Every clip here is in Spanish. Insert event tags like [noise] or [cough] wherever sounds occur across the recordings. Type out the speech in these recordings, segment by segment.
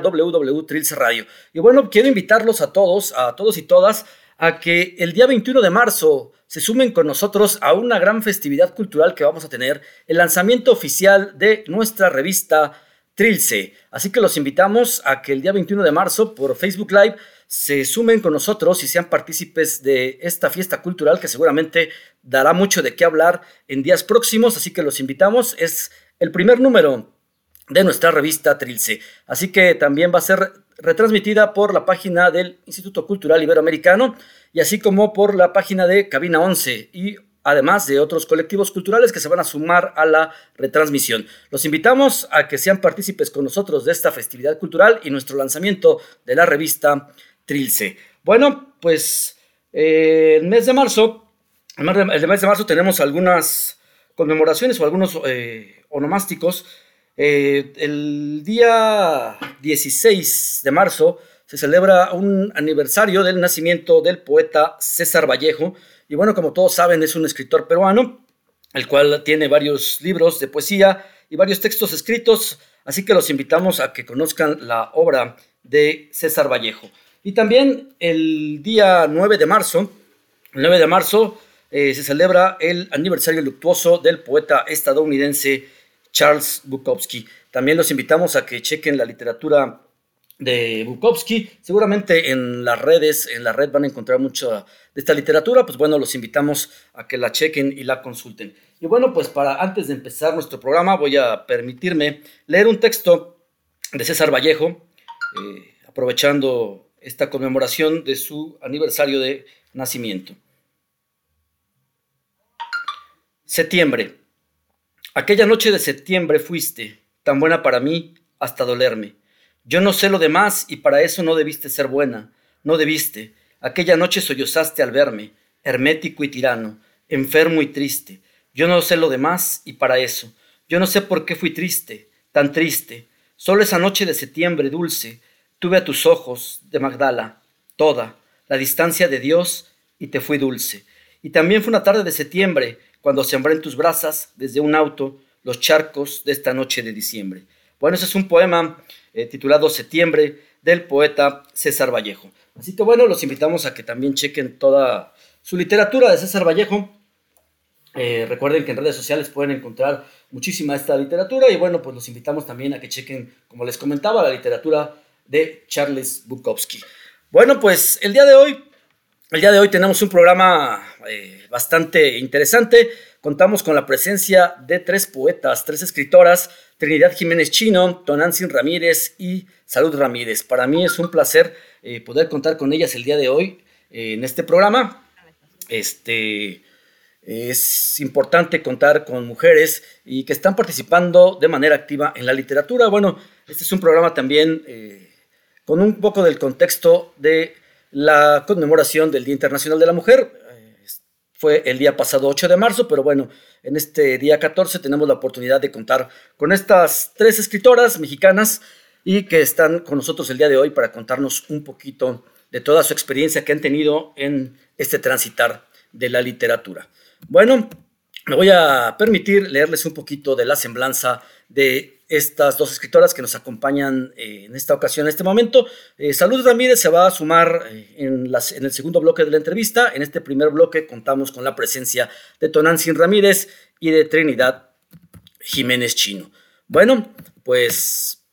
www.trilce Radio. Y bueno, quiero invitarlos a todos, a todos y todas, a que el día 21 de marzo se sumen con nosotros a una gran festividad cultural que vamos a tener, el lanzamiento oficial de nuestra revista Trilce. Así que los invitamos a que el día 21 de marzo por Facebook Live se sumen con nosotros y sean partícipes de esta fiesta cultural que seguramente dará mucho de qué hablar en días próximos. Así que los invitamos. Es el primer número de nuestra revista Trilce. Así que también va a ser retransmitida por la página del Instituto Cultural Iberoamericano y así como por la página de Cabina 11 y además de otros colectivos culturales que se van a sumar a la retransmisión. Los invitamos a que sean partícipes con nosotros de esta festividad cultural y nuestro lanzamiento de la revista Trilce. Bueno, pues eh, el mes de marzo, el mes de marzo tenemos algunas conmemoraciones o algunos eh, onomásticos eh, el día 16 de marzo se celebra un aniversario del nacimiento del poeta César Vallejo. Y bueno, como todos saben, es un escritor peruano, el cual tiene varios libros de poesía y varios textos escritos. Así que los invitamos a que conozcan la obra de César Vallejo. Y también el día 9 de marzo, el 9 de marzo eh, se celebra el aniversario luctuoso del poeta estadounidense Charles Bukowski. También los invitamos a que chequen la literatura de Bukowski. Seguramente en las redes, en la red van a encontrar mucha de esta literatura. Pues bueno, los invitamos a que la chequen y la consulten. Y bueno, pues para antes de empezar nuestro programa voy a permitirme leer un texto de César Vallejo, eh, aprovechando esta conmemoración de su aniversario de nacimiento. Septiembre. Aquella noche de septiembre fuiste, tan buena para mí, hasta dolerme. Yo no sé lo demás y para eso no debiste ser buena, no debiste. Aquella noche sollozaste al verme, hermético y tirano, enfermo y triste. Yo no sé lo demás y para eso. Yo no sé por qué fui triste, tan triste. Solo esa noche de septiembre dulce, tuve a tus ojos de Magdala, toda, la distancia de Dios y te fui dulce. Y también fue una tarde de septiembre, cuando sembré en tus brasas desde un auto los charcos de esta noche de diciembre. Bueno, ese es un poema eh, titulado Septiembre del poeta César Vallejo. Así que bueno, los invitamos a que también chequen toda su literatura de César Vallejo. Eh, recuerden que en redes sociales pueden encontrar muchísima esta literatura y bueno, pues los invitamos también a que chequen, como les comentaba, la literatura de Charles Bukowski. Bueno, pues el día de hoy el día de hoy tenemos un programa eh, bastante interesante. Contamos con la presencia de tres poetas, tres escritoras, Trinidad Jiménez Chino, Tonantzin Ramírez y Salud Ramírez. Para mí es un placer eh, poder contar con ellas el día de hoy eh, en este programa. Este, es importante contar con mujeres y que están participando de manera activa en la literatura. Bueno, este es un programa también con un poco del contexto de la conmemoración del Día Internacional de la Mujer. Fue el día pasado 8 de marzo, pero bueno, en este día 14 tenemos la oportunidad de contar con estas tres escritoras mexicanas y que están con nosotros el día de hoy para contarnos un poquito de toda su experiencia que han tenido en este transitar de la literatura. Bueno, me voy a permitir leerles un poquito de la semblanza de estas dos escritoras que nos acompañan eh, en esta ocasión, en este momento. Eh, Salud Ramírez se va a sumar eh, en, en, el segundo bloque de la entrevista. En este primer bloque contamos con la presencia de Tonantzin Ramírez y de Trinidad Jiménez Chino. Bueno, pues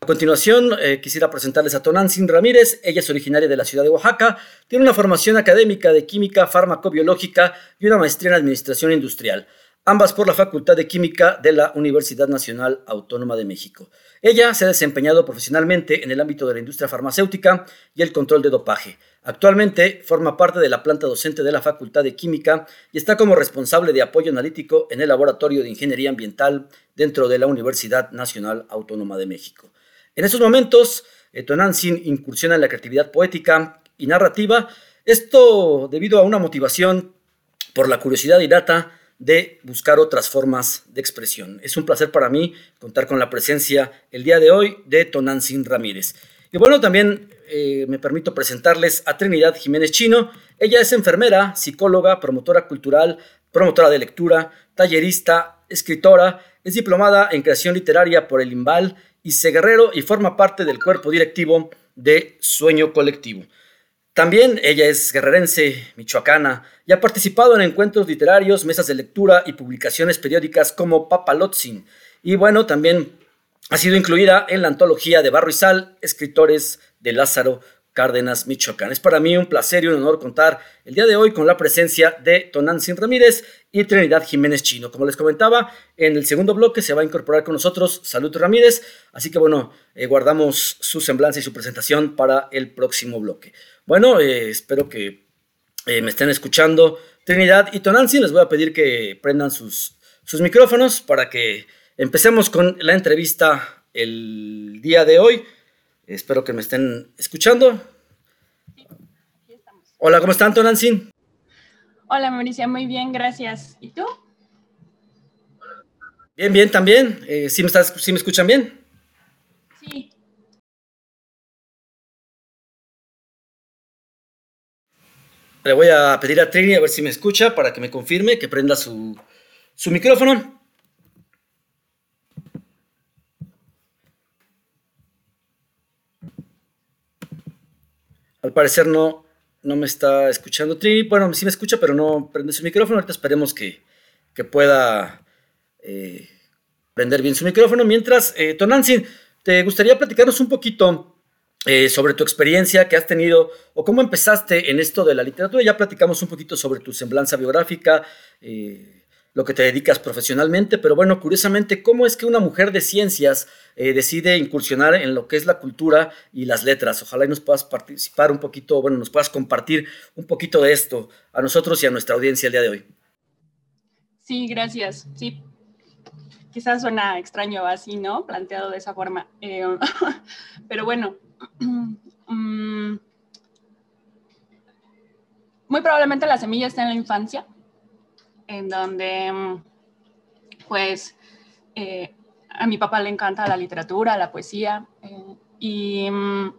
a continuación quisiera presentarles a Tonantzin Ramírez. Ella es originaria de la ciudad de Oaxaca, tiene una formación académica de química farmacobiológica y una maestría en administración industrial ambas por la Facultad de Química de la Universidad Nacional Autónoma de México. Ella se ha desempeñado profesionalmente en el ámbito de la industria farmacéutica y el control de dopaje. Actualmente forma parte de la planta docente de la Facultad de Química y está como responsable de apoyo analítico en el Laboratorio de Ingeniería Ambiental dentro de la Universidad Nacional Autónoma de México. En estos momentos, eh, Tonantzin incursiona en la creatividad poética y narrativa, esto debido a una motivación por la curiosidad y data de buscar otras formas de expresión. Es un placer para mí contar con la presencia el día de hoy de Tonantzin Ramírez. Y bueno, también eh, me permito presentarles a Trinidad Jiménez Chino. Ella es enfermera, psicóloga, promotora cultural, promotora de lectura, tallerista, escritora, es diplomada en creación literaria por el IMBAL Ice Guerrero y forma parte del cuerpo directivo de Sueño Colectivo. También ella es guerrerense, michoacana, y ha participado en encuentros literarios, mesas de lectura y publicaciones periódicas como Papalotzin. Y bueno, también ha sido incluida en la antología de Barro y Sal, escritores de Lázaro Cárdenas, Michoacán. Es para mí un placer y un honor contar el día de hoy con la presencia de Tonantzin Ramírez y Trinidad Jiménez Chino. Como les comentaba, en el segundo bloque se va a incorporar con nosotros Salud Ramírez, así que bueno, eh, guardamos su semblanza y su presentación para el próximo bloque. Bueno, eh, espero que eh, me estén escuchando Trinidad y Tonantzin. Les voy a pedir que prendan sus, sus micrófonos para que empecemos con la entrevista el día de hoy. Espero que me estén escuchando. Hola, ¿cómo están, Tonantzin? Hola, Mauricia, muy bien, gracias. ¿Y tú? Bien, bien, también. Eh, ¿sí, me estás, ¿Sí me escuchan bien? Sí. Le voy a pedir a Trini a ver si me escucha para que me confirme que prenda su, su micrófono. Al parecer no, no me está escuchando Trini. Bueno, sí me escucha, pero no prende su micrófono. Ahorita esperemos que, pueda eh, prender bien su micrófono. Mientras, eh, ¿te gustaría platicarnos un poquito eh, sobre tu experiencia que has tenido o cómo empezaste en esto de la literatura? Ya platicamos un poquito sobre tu semblanza biográfica. Eh, lo que te dedicas profesionalmente, pero bueno, curiosamente, ¿cómo es que una mujer de ciencias eh, decide incursionar en lo que es la cultura y las letras? Ojalá y nos puedas participar un poquito, bueno, nos puedas compartir un poquito de esto a nosotros y a nuestra audiencia el día de hoy. Sí, gracias. Sí, quizás suena extraño así, ¿no? Planteado de esa forma. [laughs] Pero bueno, muy probablemente la semilla está en la infancia en donde mm, pues eh, a mi papá le encanta la literatura, la poesía eh, y mm,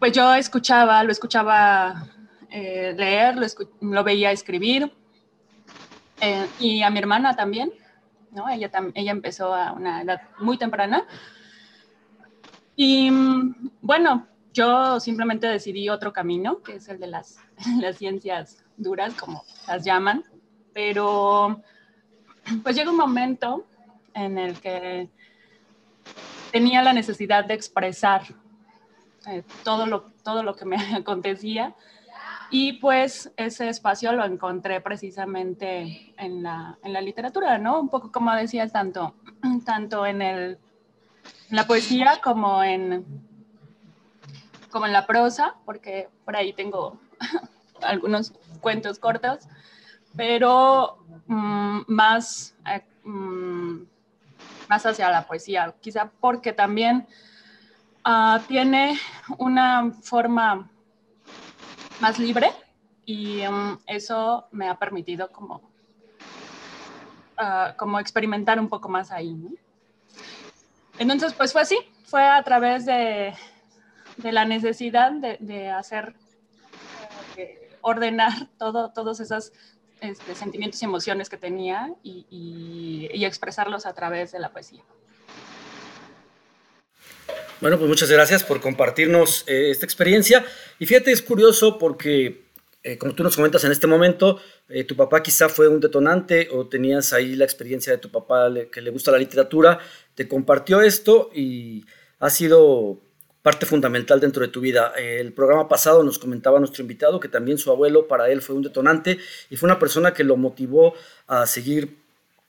pues yo escuchaba, lo escuchaba eh, leer, lo, veía escribir y a mi hermana también, ¿no? Ella, ella empezó a una edad muy temprana y bueno, yo simplemente decidí otro camino, que es el de las, [laughs] las ciencias duras, como las llaman, pero pues llega un momento en el que tenía la necesidad de expresar eh, todo, lo, todo lo que me [laughs] acontecía y pues ese espacio lo encontré precisamente en la, en la literatura, ¿no? Un poco como decía, tanto, [clears throat] tanto en, el, la poesía como en, como en la prosa, porque por ahí tengo [laughs] algunos cuentos cortos, pero mm, más, eh, mm, más hacia la poesía, quizá porque también ah, tiene una forma más libre y mm, eso me ha permitido como, ah, como experimentar un poco más ahí. Entonces, pues fue así, fue a través de, de la necesidad de, de hacer ordenar todo, todos esos este, sentimientos y emociones que tenía y, expresarlos a través de la poesía. Bueno, pues muchas gracias por compartirnos eh, esta experiencia. Y fíjate, es curioso porque, eh, como tú nos comentas en este momento, eh, tu papá quizá fue un detonante o tenías ahí la experiencia de tu papá que le gusta la literatura, te compartió esto y ha sido parte fundamental dentro de tu vida. El programa pasado nos comentaba nuestro invitado que también su abuelo para él fue un detonante y fue una persona que lo motivó a seguir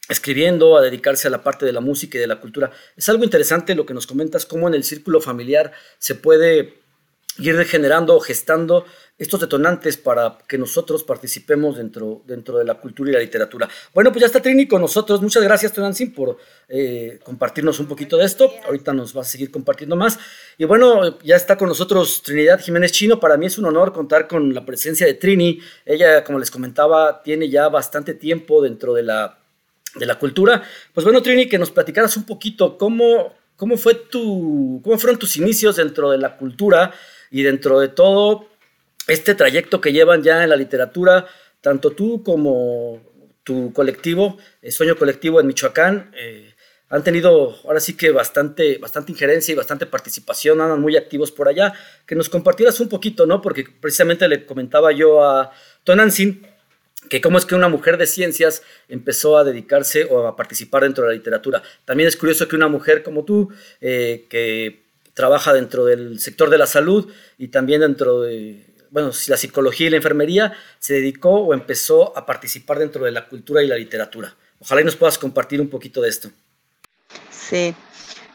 escribiendo, a dedicarse a la parte de la música y de la cultura. Es algo interesante lo que nos comentas, cómo en el círculo familiar se puede ir degenerando o gestando estos detonantes para que nosotros participemos dentro, dentro de la cultura y la literatura. Bueno, pues ya está Trini con nosotros. Muchas gracias, Tonantzin, por eh, compartirnos un poquito de esto. Ahorita nos va a seguir compartiendo más. Y bueno, ya está con nosotros Trinidad Jiménez Chino. Para mí es un honor contar con la presencia de Trini. Ella, como les comentaba, tiene ya bastante tiempo dentro de la, de la cultura. Pues bueno, Trini, que nos platicaras un poquito cómo, cómo, fue tu, cómo fueron tus inicios dentro de la cultura y dentro de todo este trayecto que llevan ya en la literatura, tanto tú como tu colectivo, el Sueño Colectivo en Michoacán, eh, han tenido ahora sí que bastante, bastante injerencia y bastante participación, andan muy activos por allá. Que nos compartieras un poquito, ¿no? Porque precisamente le comentaba yo a Tonantzin que cómo es que una mujer de ciencias empezó a dedicarse o a participar dentro de la literatura. También es curioso que una mujer como tú, eh, que trabaja dentro del sector de la salud y también dentro de, bueno, la psicología y la enfermería, se dedicó o empezó a participar dentro de la cultura y la literatura. Ojalá y nos puedas compartir un poquito de esto. Sí,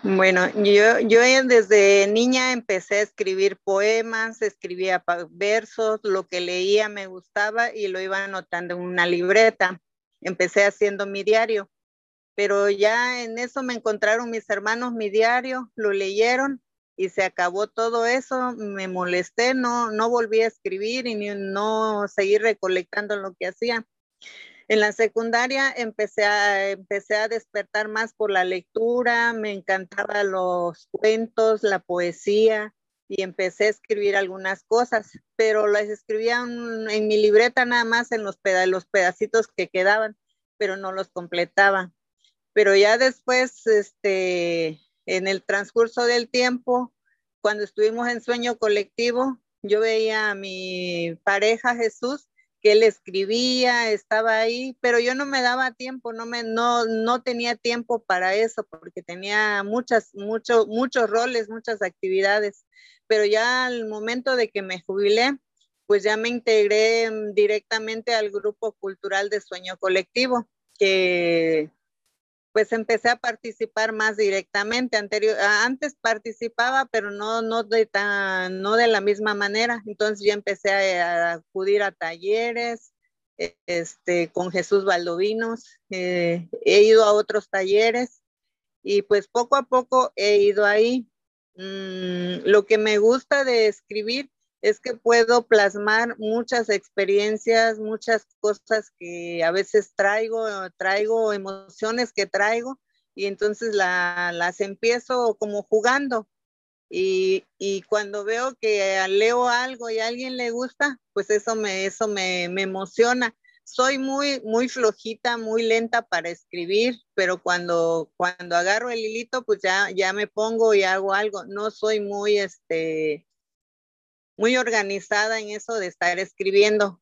bueno, yo, yo desde niña empecé a escribir poemas, escribía versos, lo que leía me gustaba y lo iba anotando en una libreta. Empecé haciendo mi diario, pero ya en eso me encontraron mis hermanos mi diario, lo leyeron y se acabó todo eso. Me molesté, no, no volví a escribir y no seguí recolectando lo que hacía. En la secundaria empecé a, empecé a despertar más por la lectura, me encantaban los cuentos, la poesía y empecé a escribir algunas cosas, pero las escribía en mi libreta nada más en los, los pedacitos que quedaban, pero no los completaba. Pero ya después, este, en el transcurso del tiempo, cuando estuvimos en sueño colectivo, yo veía a mi pareja Jesús que él escribía, estaba ahí, pero yo no me daba tiempo, no me no no tenía tiempo para eso porque tenía muchas muchos muchos roles, muchas actividades, pero ya al momento de que me jubilé, pues ya me integré directamente al grupo cultural de Sueño Colectivo, que pues empecé a participar más directamente. Anterior, antes participaba, pero no, no, de tan, no de la misma manera. Entonces ya empecé a, acudir a talleres e, este, con Jesús Valdovinos. Eh, he ido a otros talleres y pues poco a poco he ido ahí. Mm, lo que me gusta de escribir es que puedo plasmar muchas experiencias, muchas cosas que a veces traigo, traigo emociones que traigo y entonces las empiezo como jugando. Y, cuando veo que leo algo y a alguien le gusta, pues eso me, eso me, emociona. Soy muy, muy flojita, muy lenta para escribir, pero cuando, cuando agarro el hilito, pues ya, ya me pongo y hago algo. No soy muy, este, muy organizada en eso de estar escribiendo,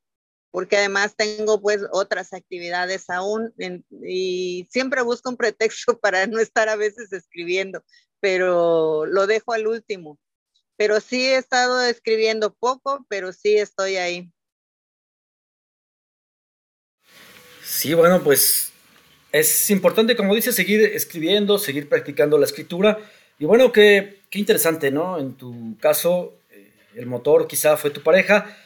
porque además tengo pues otras actividades aún y siempre busco un pretexto [laughs] para no estar a veces escribiendo, pero lo dejo al último. Pero sí he estado escribiendo poco, pero sí estoy ahí. Sí, bueno, pues es importante, como dice, seguir escribiendo, seguir practicando la escritura. Y bueno, qué, qué interesante, ¿no? En tu caso, el motor quizá fue tu pareja,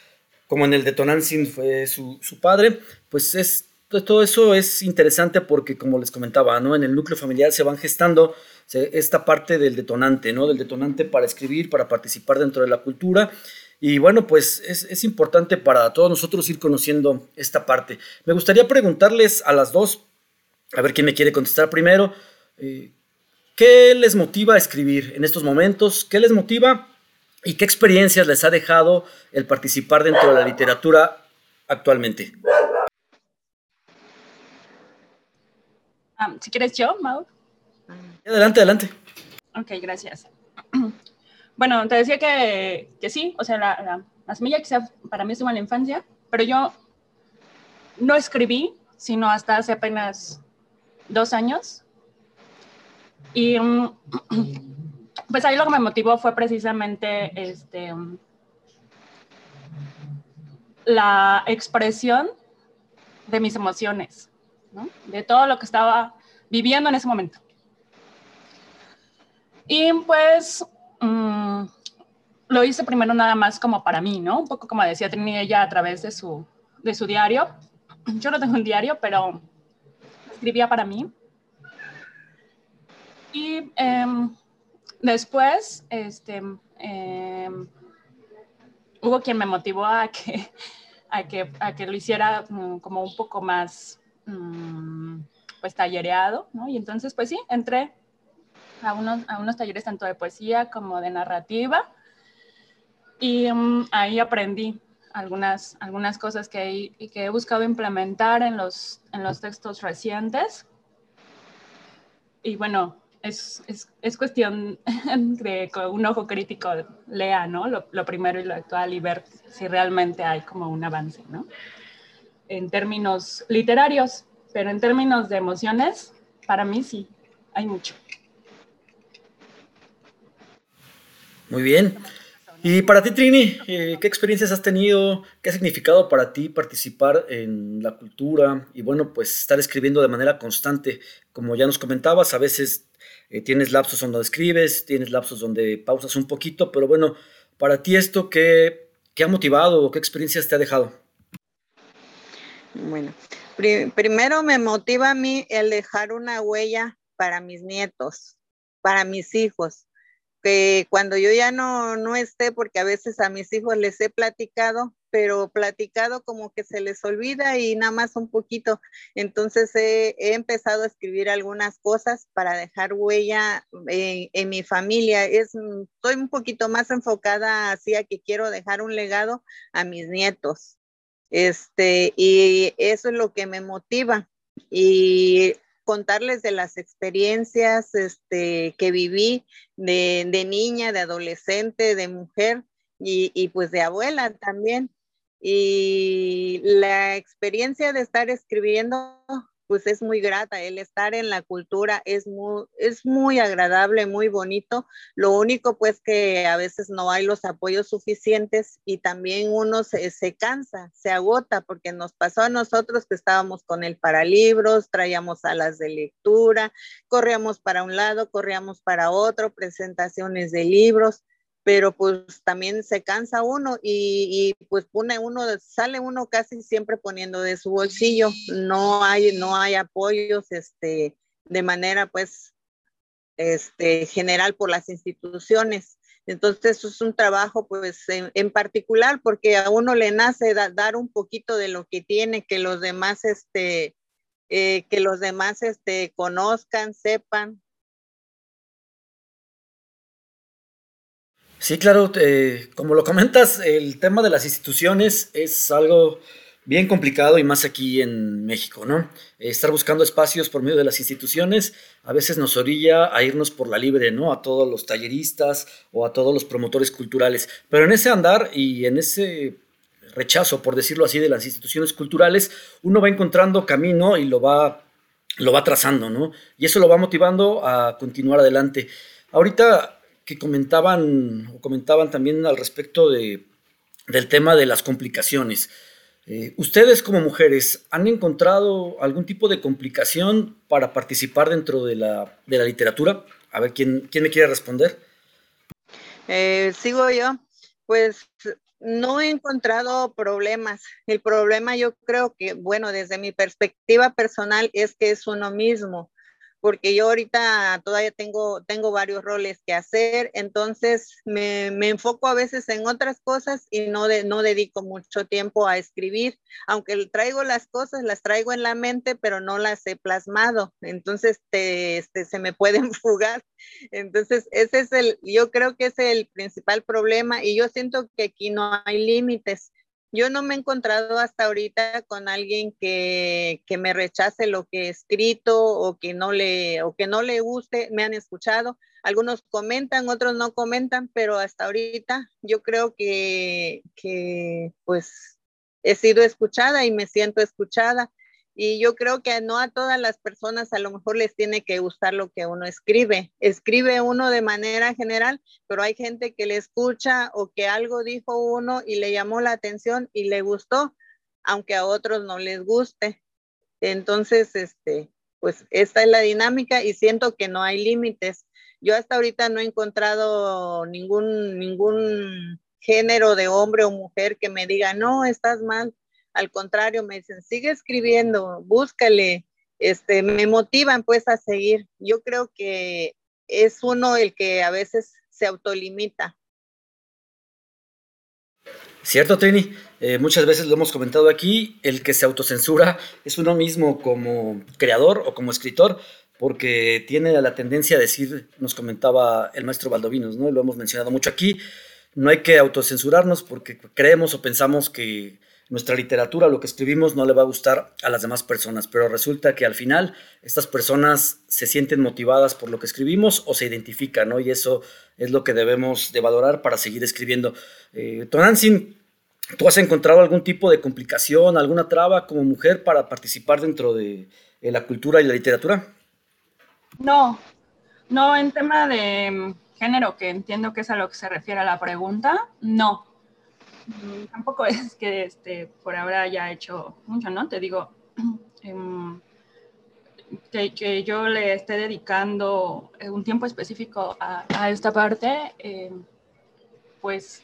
como en el de Tonantzin fue su, padre, pues es, todo eso es interesante porque, como les comentaba, ¿no? en el núcleo familiar se van gestando esta parte del detonante, ¿no? del detonante para escribir, para participar dentro de la cultura. Y bueno, pues es, importante para todos nosotros ir conociendo esta parte. Me gustaría preguntarles a las dos, a ver quién me quiere contestar primero, eh, ¿qué les motiva a escribir en estos momentos? ¿Qué les motiva ¿Y qué experiencias les ha dejado el participar dentro de la literatura actualmente? Ah, si quieres yo, Mau. Adelante, adelante. Ok, gracias. [clears throat] Bueno, te decía que, que sí, o sea, la, la, semilla quizá para mí estuvo en la infancia, pero yo no escribí, sino hasta hace apenas dos años. Y um, [clears throat] pues ahí lo que me motivó fue precisamente este, la expresión de mis emociones, de todo lo que estaba viviendo en ese momento. Y pues mm, lo hice primero nada más como para mí, ¿no? Un poco como decía Trini ella a través de su, de su diario. Yo no tengo un diario, pero escribía para mí. Y em, Después, este, em, hubo quien me motivó a que, a que, a que lo hiciera mm, como un poco más, mm, pues, tallereado. Y entonces, pues sí, entré a unos, a unos talleres tanto de poesía como de narrativa y mm, ahí aprendí algunas, algunas cosas que, que he buscado implementar en los, en los textos recientes y bueno, es, es, es, cuestión [laughs] de que un ojo crítico lea, ¿no? Lo, lo, primero y lo actual y ver si realmente hay como un avance, ¿no? En términos literarios, pero en términos de emociones, para mí sí, hay mucho. Muy bien. Y para ti, Trini, eh, ¿qué experiencias has tenido? ¿Qué ha significado para ti participar en la cultura? Y bueno, pues estar escribiendo de manera constante. Como ya nos comentabas, a veces eh, tienes lapsos donde escribes, tienes lapsos donde pausas un poquito, pero bueno, para ti esto, ¿qué, qué ha motivado o qué experiencias te ha dejado? Bueno, primero me motiva a mí el dejar una huella para mis nietos, para mis hijos que cuando yo ya no, no esté, porque a veces a mis hijos les he platicado, pero platicado como que se les olvida y nada más un poquito. Entonces he, empezado a escribir algunas cosas para dejar huella en, en, mi familia. Es, estoy un poquito más enfocada hacia que quiero dejar un legado a mis nietos. Este, y eso es lo que me motiva. Y contarles de las experiencias este, que viví de, niña, de adolescente, de mujer y, y pues de abuela también. Y la experiencia de estar escribiendo pues es muy grata. El estar en la cultura es muy, es muy agradable, muy bonito. Lo único pues que a veces no hay los apoyos suficientes y también uno se, se cansa, se agota, porque nos pasó a nosotros que estábamos con el paralibros, traíamos salas de lectura, corríamos para un lado, corríamos para otro, presentaciones de libros pero pues también se cansa uno y, pues pone uno, sale uno casi siempre poniendo de su bolsillo, no hay, no hay apoyos este, de manera pues este, general por las instituciones. Entonces eso es un trabajo pues en, particular porque a uno le nace dar un poquito de lo que tiene, que los demás, este, eh, que los demás este, conozcan, sepan, Sí, claro, eh, como lo comentas, el tema de las instituciones es algo bien complicado y más aquí en México, ¿no? estar buscando espacios por medio de las instituciones a veces nos orilla a irnos por la libre, ¿no? A todos los talleristas o a todos los promotores culturales. Pero en ese andar y en ese rechazo, por decirlo así, de las instituciones culturales, uno va encontrando camino y lo va, lo va trazando, ¿no? Y eso lo va motivando a continuar adelante. Ahorita comentaban o comentaban también al respecto de, del tema de las complicaciones. Eh, ¿Ustedes como mujeres han encontrado algún tipo de complicación para participar dentro de la, de la literatura? A ver, ¿quién, quién me quiere responder? Eh, sigo yo. Pues no he encontrado problemas. El problema yo creo que, bueno, desde mi perspectiva personal es que es uno mismo porque yo ahorita todavía tengo, tengo varios roles que hacer, entonces me, me enfoco a veces en otras cosas y no, de, no dedico mucho tiempo a escribir, aunque traigo las cosas, las traigo en la mente, pero no las he plasmado, entonces te, este, se me pueden [laughs] fugar. Entonces, ese es el, yo creo que es el principal problema y yo siento que aquí no hay límites yo no me he encontrado hasta ahorita con alguien que, que, me rechace lo que he escrito o que no le o que no le guste, me han escuchado. Algunos comentan, otros no comentan, pero hasta ahorita yo creo que, que pues he sido escuchada y me siento escuchada. Y yo creo que no a todas las personas a lo mejor les tiene que gustar lo que uno escribe. Escribe uno de manera general, pero hay gente que le escucha o que algo dijo uno y le llamó la atención y le gustó, aunque a otros no les guste. Entonces, este, pues esta es la dinámica y siento que no hay límites. Yo hasta ahorita no he encontrado ningún, ningún género de hombre o mujer que me diga, no, estás mal al contrario, me dicen, sigue escribiendo, búscale, este, me motivan pues a seguir. Yo creo que es uno el que a veces se autolimita. Cierto, Trini. Eh, muchas veces lo hemos comentado aquí, el que se autocensura es uno mismo como creador o como escritor, porque tiene la tendencia a decir, nos comentaba el maestro Valdovinos, ¿no? Lo hemos mencionado mucho aquí, no hay que autocensurarnos porque creemos o pensamos que nuestra literatura, lo que escribimos, no le va a gustar a las demás personas, pero resulta que al final estas personas se sienten motivadas por lo que escribimos o se identifican, ¿no? Y eso es lo que debemos de valorar para seguir escribiendo. Eh, ¿tú has encontrado algún tipo de complicación, alguna traba como mujer para participar dentro de la cultura y la literatura? No, no, en tema de género, que entiendo que es a lo que se refiere a la pregunta, no. [laughs] Tampoco es que este, por ahora haya hecho mucho, ¿no? Te digo, [clears throat] em, que, yo le esté dedicando eh, un tiempo específico a, esta parte, em, pues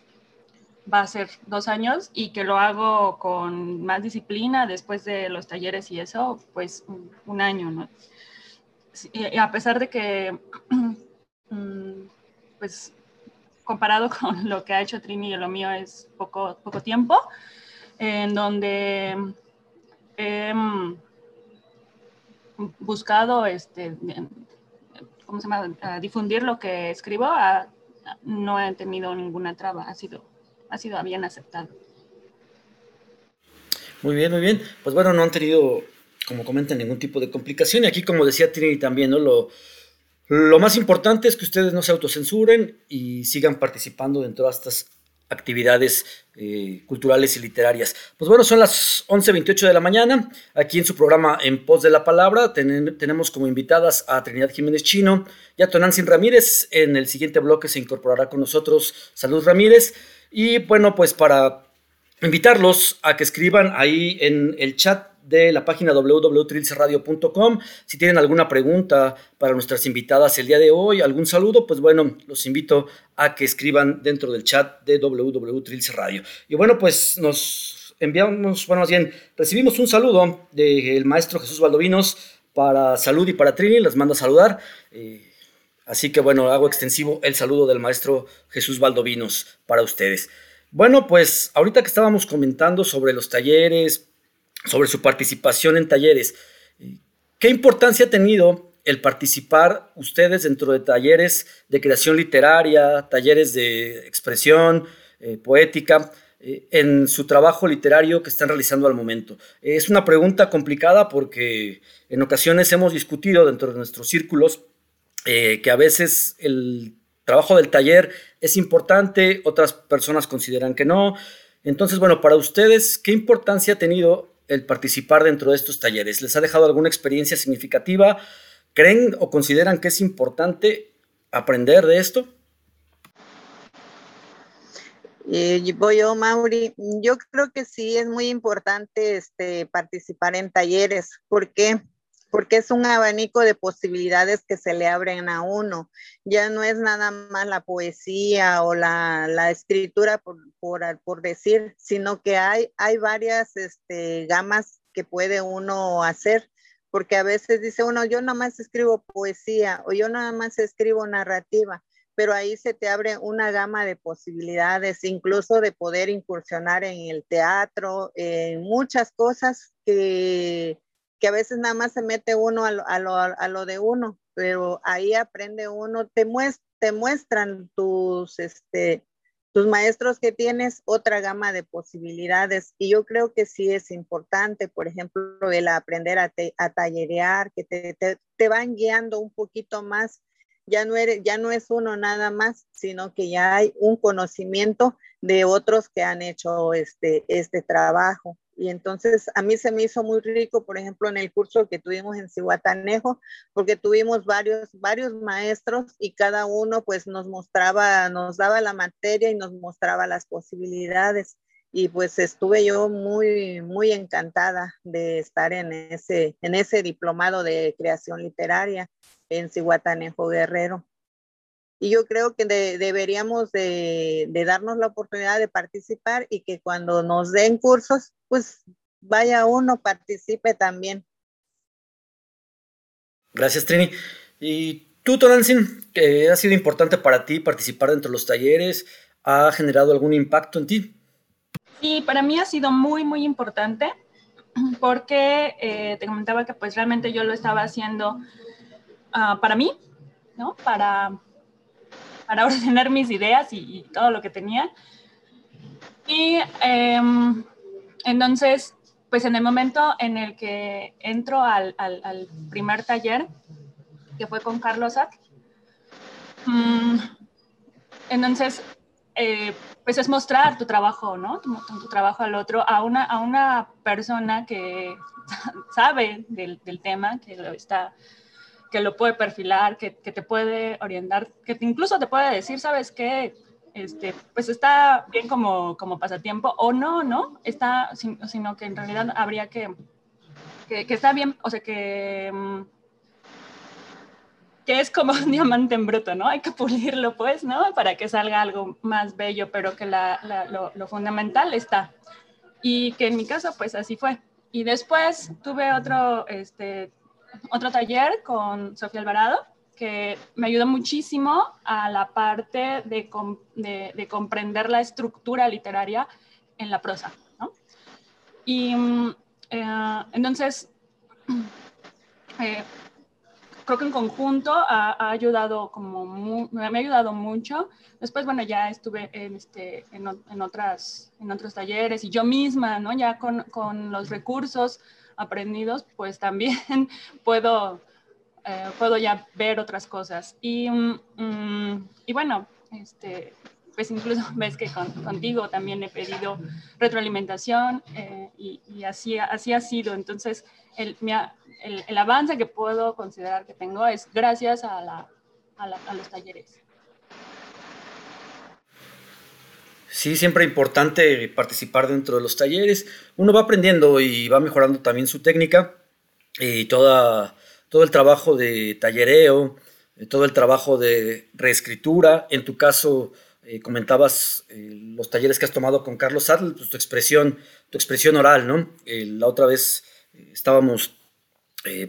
va a ser dos años y que lo hago con más disciplina después de los talleres y eso, pues un año, ¿no? a pesar de que, [clears throat] mm, pues, comparado [laughs] con lo que ha hecho Trini y lo mío es poco, poco tiempo, en donde he mm, buscado, este, ¿cómo se llama?, difundir lo que escribo, no he tenido ninguna traba, ha sido, ha sido bien aceptado. Muy bien, muy bien. Pues bueno, no han tenido como comentan, ningún tipo de complicación. Y aquí, como decía Trini también, ¿no? Lo, lo más importante es que ustedes no se autocensuren y sigan participando dentro de estas actividades eh, culturales y literarias. Pues bueno, son las 11.28 de la mañana. Aquí en su programa En Pos de la Palabra tenemos como invitadas a Trinidad Jiménez Chino y a Tonantzin Ramírez. En el siguiente bloque se incorporará con nosotros Salud Ramírez. Y bueno, pues para invitarlos a que escriban ahí en el chat de la página www.trilcerradio.com. Si tienen alguna pregunta para nuestras invitadas el día de hoy, algún saludo, pues bueno, los invito a que escriban dentro del chat de www.trilcerradio. Y bueno, pues nos enviamos, bueno, más bien, recibimos un saludo del maestro Jesús Valdovinos para Salud y para Trini, les mando a saludar. Eh, así que bueno, hago extensivo el saludo del maestro Jesús Valdovinos para ustedes. Bueno, pues ahorita que estábamos comentando sobre los talleres, sobre su participación en talleres. ¿Qué importancia ha tenido el participar ustedes dentro de talleres de creación literaria, talleres de expresión eh, poética, eh, en su trabajo literario que están realizando al momento? Es una pregunta complicada porque en ocasiones hemos discutido dentro de nuestros círculos eh, que a veces el trabajo del taller es importante, otras personas consideran que no. Entonces, bueno, para ustedes, ¿qué importancia ha tenido el participar dentro de estos talleres? ¿Les ha dejado alguna experiencia significativa? ¿Creen o consideran que es importante aprender de esto? Eh, voy yo, Mauri. Yo creo que sí es muy importante este, participar en talleres. ¿Por qué? Porque es un abanico de posibilidades que se le abren a uno. Ya no es nada más la poesía o la, escritura por, por, decir, sino que hay, hay varias este, gamas que puede uno hacer, porque a veces dice uno, yo nada más escribo poesía o yo nada más escribo narrativa, pero ahí se te abre una gama de posibilidades, incluso de poder incursionar en el teatro, en muchas cosas que que a veces nada más se mete uno a lo, a lo, de uno, pero ahí aprende uno, te, te muestran tus, este, tus maestros que tienes otra gama de posibilidades y yo creo que sí es importante, por ejemplo, el aprender a, a tallerear, que te, te, van guiando un poquito más, ya no, eres, ya no es uno nada más, sino que ya hay un conocimiento de otros que han hecho este, este trabajo. Y entonces a mí se me hizo muy rico, por ejemplo, en el curso que tuvimos en Cihuatanejo, porque tuvimos varios, varios maestros y cada uno pues nos mostraba, nos daba la materia y nos mostraba las posibilidades. Y pues estuve yo muy, muy encantada de estar en ese, en ese diplomado de creación literaria en Cihuatanejo Guerrero. Y yo creo que deberíamos de, darnos la oportunidad de participar y que cuando nos den cursos, pues vaya uno, participe también. Gracias, Trini. Y tú, Tonantzin, que ha sido importante para ti participar dentro de los talleres, ¿ha generado algún impacto en ti? Sí, para mí ha sido muy, muy importante [clears throat] porque eh, te comentaba que pues realmente yo lo estaba haciendo ah, para mí, ¿no? Para para [laughs] ordenar mis ideas y, todo lo que tenía. Y em, entonces, pues en el momento en el que entro al, primer taller, que fue con Carlos At, mm, entonces, eh, pues es mostrar tu trabajo, ¿no? Tu, trabajo al otro, a una, a una persona que [laughs] sabe del tema, que lo está que lo puede perfilar, que, que, te puede orientar, que incluso te puede decir, ¿sabes qué? Este, pues está bien como, como pasatiempo o no, ¿no? Está, sino que en realidad habría que, que, está bien, o sea, que, mm, que es como [laughs] un diamante en bruto, ¿no? Hay que pulirlo, pues, ¿no? Para que salga algo más bello, pero que la, la, lo, lo fundamental está. Y que en mi caso, pues así fue. Y después tuve otro, este, otro taller con Sofía Alvarado, que me ayudó muchísimo a la parte de, de, comprender la estructura literaria en la prosa. ¿no? Y eh, entonces, [clears throat] eh, creo que en conjunto ha, ayudado como me ha ayudado mucho. Después, bueno, ya estuve en, este, en, en, otras, en otros talleres y yo misma, ¿no? Ya con, con los recursos aprendidos, pues también [laughs] puedo eh, puedo ya ver otras cosas. Y, mm, mm, y bueno, este, pues incluso [laughs] ves que contigo también he pedido retroalimentación eh, y, y, así, así ha sido. Entonces, el, el, avance que puedo considerar que tengo es gracias a, la, a los talleres. Sí, siempre importante participar dentro de los talleres. Uno va aprendiendo y va mejorando también su técnica y toda todo el trabajo de tallereo, eh, todo el trabajo de reescritura. En tu caso, eh, comentabas eh, los talleres que has tomado con Carlos Sadler, pues, tu expresión, tu expresión oral, ¿no? la otra vez estábamos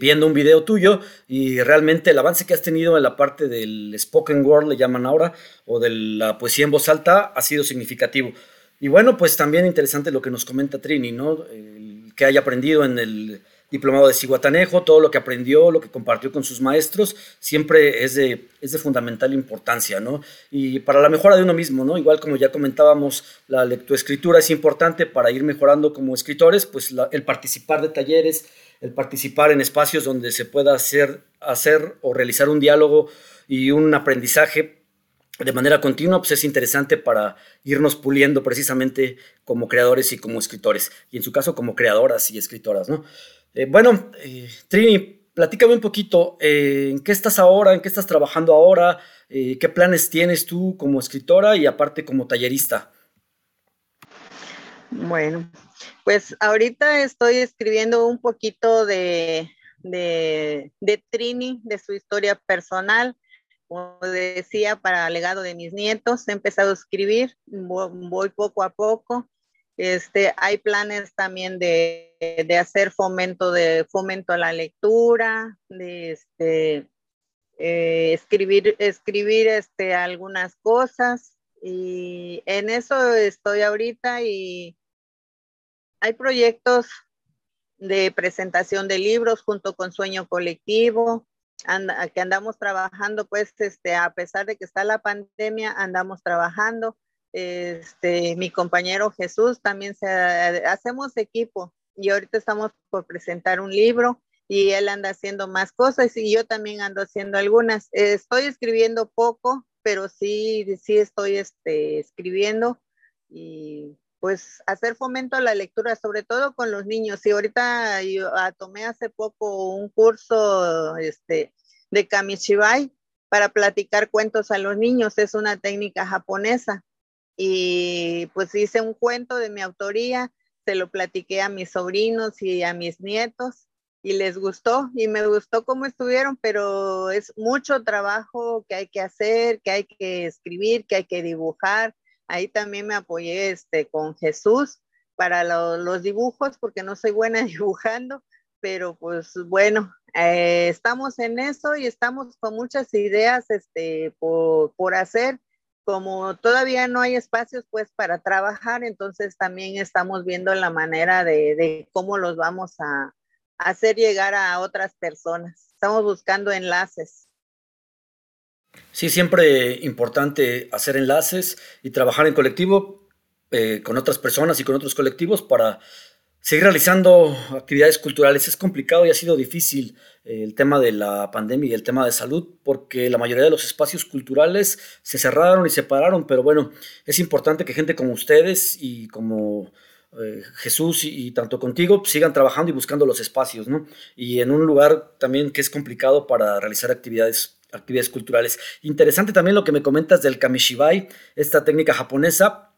viendo un video tuyo y realmente el avance que has tenido en la parte del spoken word, le llaman ahora, o de la poesía en voz alta, ha sido significativo. Y bueno, pues también interesante lo que nos comenta Trini, ¿no? que haya aprendido en el diplomado de Ciguatanejo, todo lo que aprendió, lo que compartió con sus maestros, siempre es de, es de fundamental importancia, ¿no? Y para la mejora de uno mismo, ¿no? Igual como ya comentábamos, la lectoescritura es importante para ir mejorando como escritores, pues el participar de talleres, el participar en espacios donde se pueda hacer, hacer o realizar un diálogo y un aprendizaje de manera continua, pues es interesante para irnos puliendo precisamente como creadores y como escritores, y en su caso como creadoras y escritoras, ¿no? Eh, bueno, eh, Trini, platícame un poquito, eh, ¿en qué estás ahora? ¿En qué estás trabajando ahora? ¿Qué planes tienes tú como escritora y aparte como tallerista? Bueno, pues ahorita estoy escribiendo un poquito de, de, Trini, de su historia personal. Como decía, para legado de mis nietos, he empezado a escribir, voy poco a poco. Este, hay planes también de, hacer fomento de fomento a la lectura, de este, eh, escribir, escribir este, algunas cosas. Y en eso estoy ahorita y hay proyectos de presentación de libros junto con Sueño Colectivo, que andamos trabajando, pues, este, a pesar de que está la pandemia, andamos trabajando este, mi compañero Jesús también se, hacemos equipo y ahorita estamos por presentar un libro y él anda haciendo más cosas y yo también ando haciendo algunas. Estoy escribiendo poco, pero sí, sí estoy este, escribiendo y pues hacer fomento a la lectura, sobre todo con los niños. Y ahorita yo ah, tomé hace poco un curso este, de Kamishibai para platicar cuentos a los niños. Es una técnica japonesa y pues hice un cuento de mi autoría, se lo platiqué a mis sobrinos y a mis nietos y les gustó y me gustó cómo estuvieron, pero es mucho trabajo que hay que hacer, que hay que escribir, que hay que dibujar. Ahí también me apoyé este, con Jesús para los dibujos porque no soy buena [laughs] dibujando, pero pues bueno, eh, estamos en eso y estamos con muchas ideas este, por, por hacer como todavía no hay espacios pues para trabajar, entonces también estamos viendo la manera de, cómo los vamos a, hacer llegar a otras personas. Estamos buscando enlaces. Sí, siempre importante hacer enlaces y trabajar en colectivo. eh, con otras personas y con otros colectivos para seguir realizando actividades culturales. Es complicado y ha sido difícil eh, el tema de la pandemia y el tema de salud porque la mayoría de los espacios culturales se cerraron y se pararon, pero bueno, es importante que gente como ustedes y como eh, Jesús y, tanto contigo sigan trabajando y buscando los espacios, ¿no? Y en un lugar también que es complicado para realizar actividades actividades culturales. Interesante también lo que me comentas del kamishibai, esta técnica japonesa,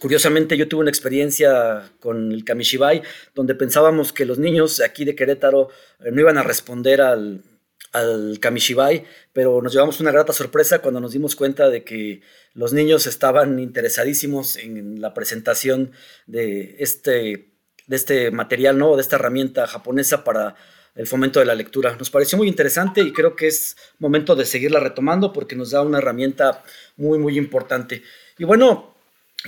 Curiosamente yo tuve una experiencia con el Kamishibai donde pensábamos que los niños aquí de Querétaro eh, no iban a responder al, al Kamishibai, pero nos llevamos una grata sorpresa cuando nos dimos cuenta de que los niños estaban interesadísimos en la presentación de este, de este material, ¿no? de esta herramienta japonesa para el fomento de la lectura. Nos pareció muy interesante y creo que es momento de seguirla retomando porque nos da una herramienta muy, muy importante. Y bueno,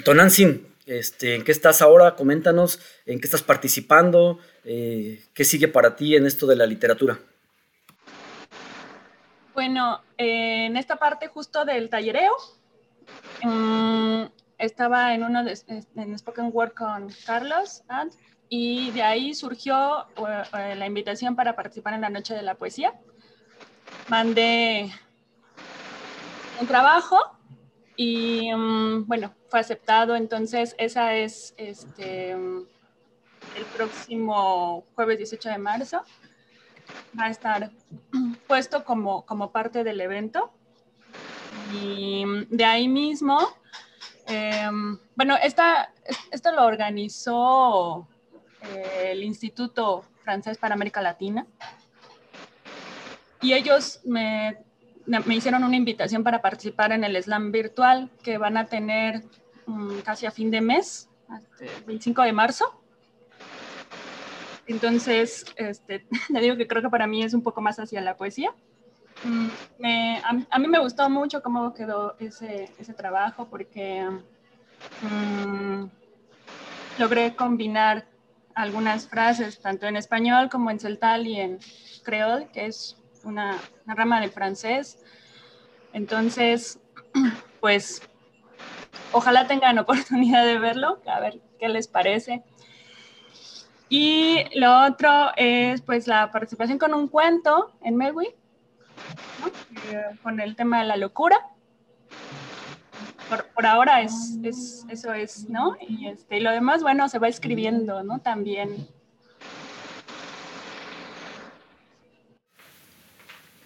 Tonantzin, este, ¿en qué estás ahora? Coméntanos, ¿en qué estás participando? Eh, ¿Qué sigue para ti en esto de la literatura? Bueno, en esta parte justo del tallereo, mm, estaba en uno de en Spoken Word con Carlos y de ahí surgió eh, la invitación para participar en la Noche de la Poesía. Mandé un trabajo y mm, bueno, fue aceptado, entonces esa es este, el próximo jueves 18 de marzo. Va a estar [clears throat] puesto como, como parte del evento. Y de ahí mismo, em, bueno, esta, esto lo organizó el Instituto Francés para América Latina. Y ellos me me hicieron una invitación para participar en el slam virtual que van a tener mm, casi a fin de mes, este, 25 de marzo. Entonces, este, [laughs] le digo que creo que para mí es un poco más hacia la poesía. Mm, a, mí me gustó mucho cómo quedó ese, ese trabajo porque mm, logré combinar algunas frases, tanto en español como en celtal y en creol, que es una, rama de francés. Entonces, [clears throat] pues ojalá tengan oportunidad de verlo, a ver qué les parece. Y lo otro es pues la participación con un cuento en Melwi, eh, con el tema de la locura. Por, ahora es, eso es, ¿no? Y, este, y lo demás, bueno, se va escribiendo, ¿no? También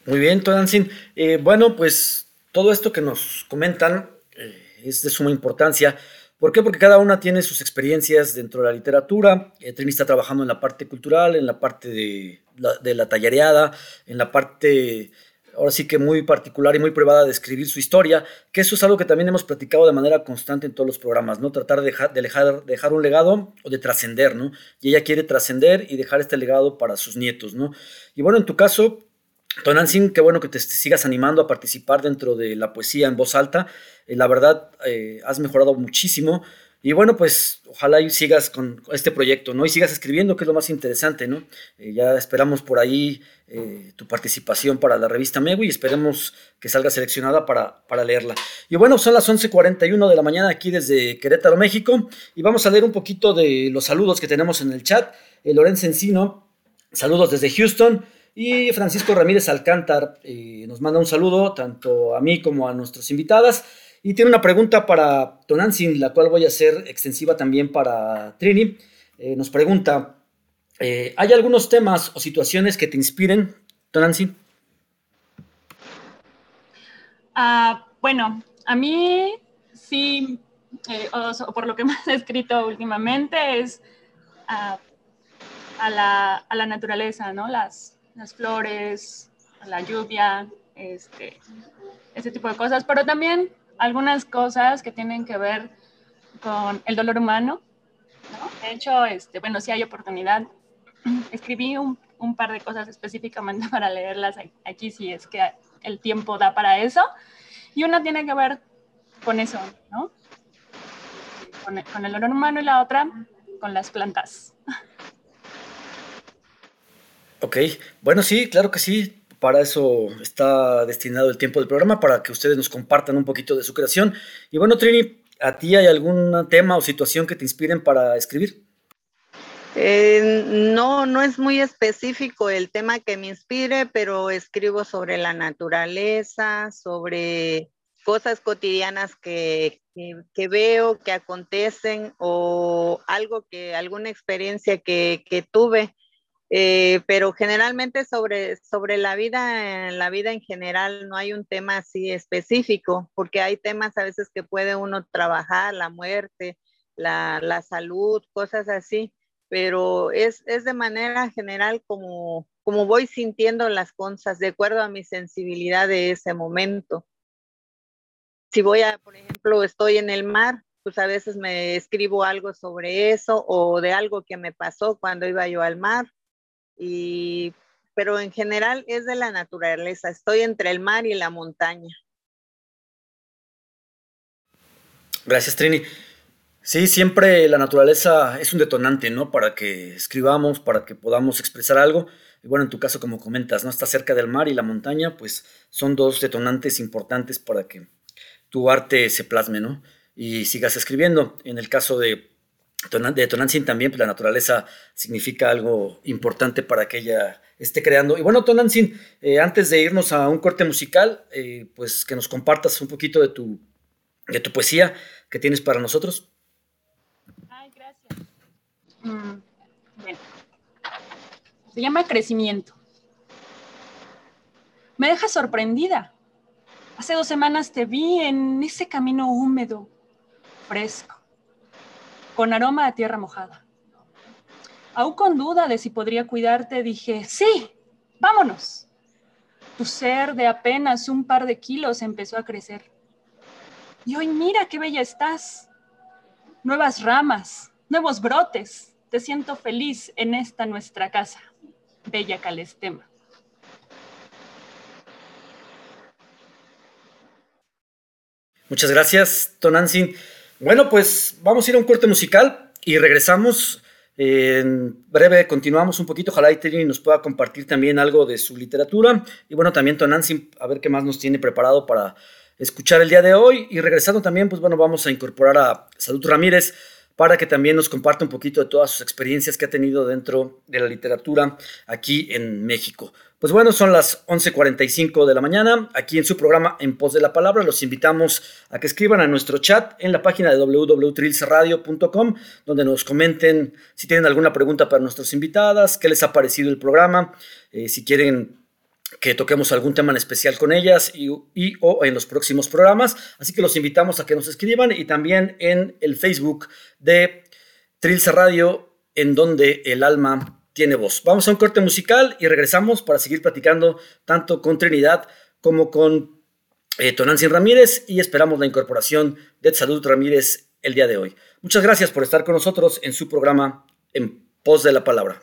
Muy bien, Tonantzin. Eh, bueno, pues todo esto que nos comentan eh, es de suma importancia. ¿Por qué? Porque cada una tiene sus experiencias dentro de la literatura. Eh, Trini está trabajando en la parte cultural, en la parte de la, tallereada, en la parte, ahora sí que muy particular y muy privada de escribir su historia, que eso es algo que también hemos platicado de manera constante en todos los programas, ¿no? Tratar de dejar, de dejar, dejar un legado o de trascender, ¿no? Y ella quiere trascender y dejar este legado para sus nietos, ¿no? Y bueno, en tu caso, Tonantzin, qué bueno que te sigas animando a participar dentro de la poesía en voz alta. Eh, la verdad, eh, has mejorado muchísimo. Y bueno, pues ojalá sigas con este proyecto, ¿no? Y sigas escribiendo, que es lo más interesante, ¿no? Eh, ya esperamos por ahí tu participación para la revista Megu y esperemos que salga seleccionada para, para leerla. Y bueno, son las 11.41 de la mañana aquí desde Querétaro, México, y vamos a leer un poquito de los saludos que tenemos en el chat. Lorenzo Encino, saludos desde Houston. Y Francisco Ramírez Alcántar eh, nos manda un saludo tanto a mí como a nuestras invitadas. Y tiene una pregunta para Tonantzin, la cual voy a hacer extensiva también para Trini. Eh, nos pregunta, eh, ¿hay algunos temas o situaciones que te inspiren, Tonantzin? Ah, bueno, a mí sí, o, por lo que [laughs] más he escrito últimamente, es ah, a, la, a la naturaleza, ¿no? Las, las flores, la lluvia, este, ese tipo de cosas, pero también algunas cosas que tienen que ver con el dolor humano. De hecho, este, bueno, si hay oportunidad, [clears throat] escribí un, un, par de cosas específicamente [laughs] para leerlas aquí, si es que el tiempo da para eso. Y una tiene que ver con eso, ¿no? Con, con el dolor humano y la otra con las plantas. [laughs] Ok, bueno, sí, claro que sí. Para eso está destinado el tiempo del programa, para que ustedes nos compartan un poquito de su creación. Y bueno, Trini, ¿A ti hay algún tema o situación que te inspiren para escribir? Eh, no, no es muy específico el tema que me inspire, pero escribo sobre la naturaleza, sobre cosas cotidianas que, que, veo, que acontecen o algo que, alguna experiencia que, que tuve. Eh, pero generalmente sobre, sobre la vida, la vida en general no hay un tema así específico, porque hay temas a veces que puede uno trabajar, la muerte, la, la salud, cosas así, pero es, es, de manera general como, como voy sintiendo las cosas de acuerdo a mi sensibilidad de ese momento. Si voy a, por ejemplo, estoy en el mar, pues a veces me escribo algo sobre eso o de algo que me pasó cuando iba yo al mar y, pero en general es de la naturaleza. Estoy entre el mar y la montaña. Gracias, Trini. Sí, siempre la naturaleza es un detonante, ¿no? Para que escribamos, para que podamos expresar algo. Y bueno, en tu caso, como comentas, ¿no? Está cerca del mar y la montaña, pues son dos detonantes importantes para que tu arte se plasme, ¿no? Y sigas escribiendo. En el caso de de Tonantzin también, pues la naturaleza significa algo importante para que ella esté creando. Y bueno, Tonantzin, eh, antes de irnos a un corte musical, eh, pues que nos compartas un poquito de tu, de tu poesía que tienes para nosotros. Ay, gracias. Mm, bueno. Se llama Crecimiento. Me deja sorprendida. Hace dos semanas te vi en ese camino húmedo, fresco con aroma a tierra mojada. Aún con duda de si podría cuidarte, dije, sí, vámonos. Tu ser de apenas un par de kilos empezó a crecer. Y hoy mira qué bella estás. Nuevas ramas, nuevos brotes. Te siento feliz en esta nuestra casa. Bella Calestema. Muchas gracias, Tonantzin. Bueno, pues vamos a ir a un corte musical y regresamos. En breve continuamos un poquito. Ojalá Iteri nos pueda compartir también algo de su literatura. Y bueno, también Tonantzin, a ver qué más nos tiene preparado para escuchar el día de hoy. Y regresando también, pues bueno, vamos a incorporar a Salud Ramírez para que también nos comparta un poquito de todas sus experiencias que ha tenido dentro de la literatura aquí en México. Pues bueno, son las 11:45 de la mañana. Aquí en su programa En Pos de la Palabra los invitamos a que escriban a nuestro chat en la página de www.trilsradio.com, donde nos comenten si tienen alguna pregunta para nuestras invitadas, qué les ha parecido el programa, eh, si quieren que toquemos algún tema en especial con ellas y, o en los próximos programas. Así que los invitamos a que nos escriban y también en el Facebook de Trilce Radio, en donde el alma tiene voz. Vamos a un corte musical y regresamos para seguir platicando tanto con Trinidad como con eh, Ramírez y esperamos la incorporación de Salud Ramírez el día de hoy. Muchas gracias por estar con nosotros en su programa En Pos de la Palabra.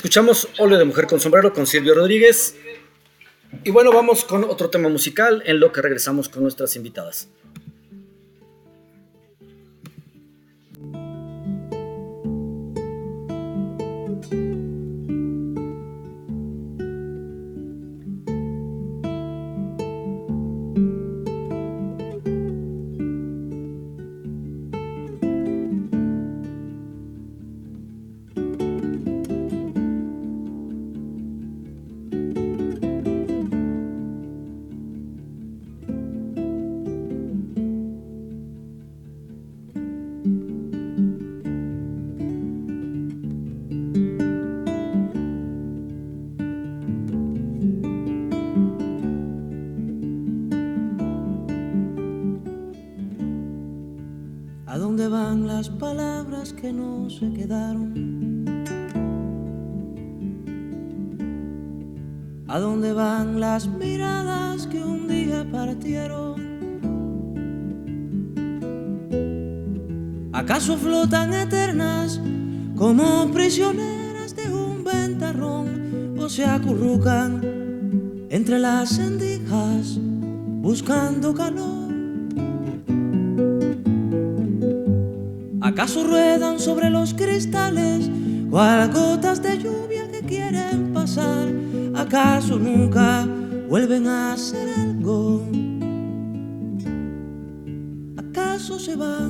Escuchamos Óleo de Mujer con Sombrero con Silvio Rodríguez. Y bueno, vamos con otro tema musical en lo que regresamos con nuestras invitadas. Se quedaron? ¿A dónde van las miradas que un día partieron? ¿Acaso flotan eternas como prisioneras de un ventarrón o se acurrucan entre las endijas buscando calor? ¿Acaso ruedan sobre los cristales cual gotas de lluvia que quieren pasar? ¿Acaso nunca vuelven a hacer algo? ¿Acaso se van?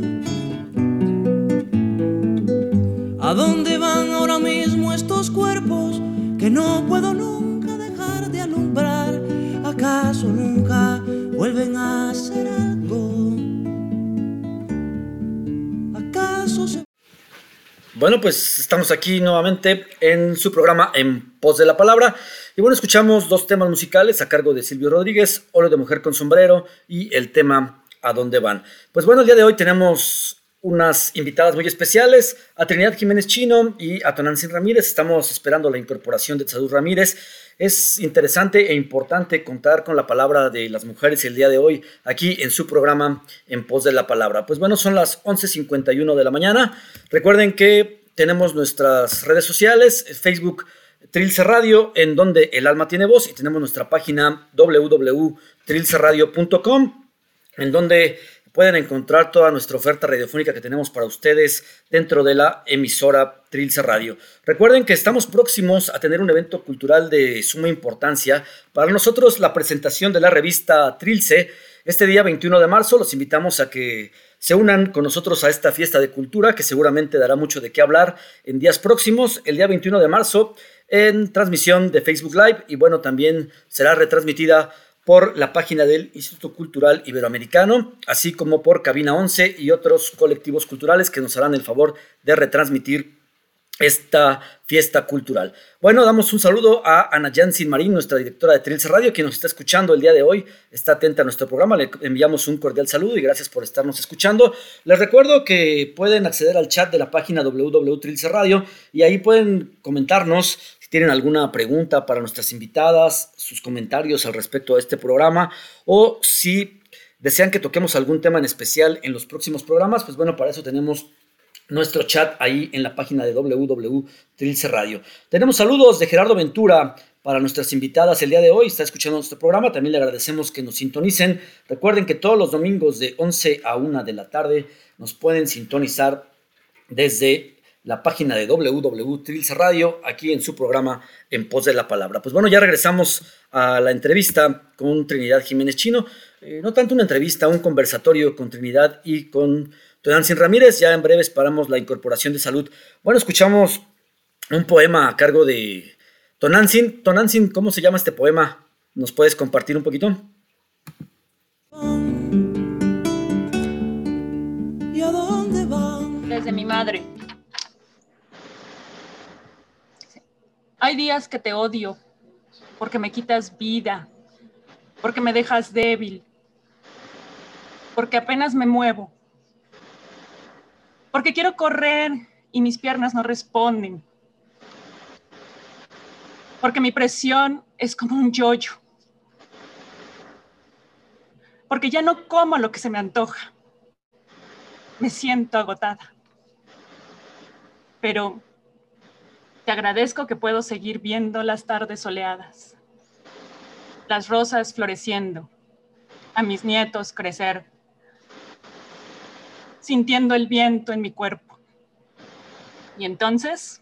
¿A dónde van ahora mismo estos cuerpos que no puedo nunca dejar de alumbrar? ¿Acaso nunca vuelven a ser algo? ¿Acaso se... Bueno, pues estamos aquí nuevamente en su programa En Pos de la Palabra. Y bueno, escuchamos dos temas musicales a cargo de Silvio Rodríguez, Oro de Mujer con Sombrero y el tema ¿A dónde van? Pues bueno, el día de hoy tenemos unas invitadas muy especiales, a Trinidad Jiménez Chino y a Tonantzin Ramírez. Estamos esperando la incorporación de Tzadú Ramírez. Es interesante e importante contar con la palabra de las mujeres el día de hoy aquí en su programa En Pos de la Palabra. Pues bueno, son las 11.51 de la mañana. Recuerden que tenemos nuestras redes sociales, Facebook Trilce Radio, en donde el alma tiene voz, y tenemos nuestra página www.trilceradio.com, en donde pueden encontrar toda nuestra oferta radiofónica que tenemos para ustedes dentro de la emisora Trilce Radio. Recuerden que estamos próximos a tener un evento cultural de suma importancia. Para nosotros, la presentación de la revista Trilce. Este día 21 de marzo los invitamos a que se unan con nosotros a esta fiesta de cultura que seguramente dará mucho de qué hablar en días próximos. El día 21 de marzo en transmisión de Facebook Live y bueno, también será retransmitida por la página del Instituto Cultural Iberoamericano, así como por Cabina 11 y otros colectivos culturales que nos harán el favor de retransmitir esta fiesta cultural. Bueno, damos un saludo a Ana Jansin Marín, nuestra directora de Trilce Radio, que nos está escuchando el día de hoy, está atenta a nuestro programa, le enviamos un cordial saludo y gracias por estarnos escuchando. Les recuerdo que pueden acceder al chat de la página www.trilce Radio y ahí pueden comentarnos tienen alguna pregunta para nuestras invitadas, sus comentarios al respecto de este programa o si desean que toquemos algún tema en especial en los próximos programas, pues bueno, para eso tenemos nuestro chat ahí en la página de www.trilce Radio. Tenemos saludos de Gerardo Ventura para nuestras invitadas el día de hoy. Está escuchando nuestro programa. También le agradecemos que nos sintonicen. Recuerden que todos los domingos de 11 a 1 de la tarde nos pueden sintonizar desde la página de www.trilce Radio, aquí en su programa En Pos de la Palabra. Pues bueno, ya regresamos a la entrevista con Trinidad Jiménez Chino. Eh, no tanto una entrevista, un conversatorio con Trinidad y con Tonantzin Ramírez, ya en breve esperamos la incorporación de salud. Bueno, escuchamos un poema a cargo de Tonantzin. Tonantzin, ¿cómo se llama este poema? ¿Nos puedes compartir un poquito? ¿Y a dónde van? Desde mi madre. Hay días que te odio porque me quitas vida, porque me dejas débil, porque apenas me muevo porque quiero correr y mis piernas no responden, porque mi presión es como un yoyo, porque ya no como lo que se me antoja, me siento agotada, pero te agradezco que puedo seguir viendo las tardes soleadas, las rosas floreciendo, a mis nietos crecer sintiendo el viento en mi cuerpo. Y entonces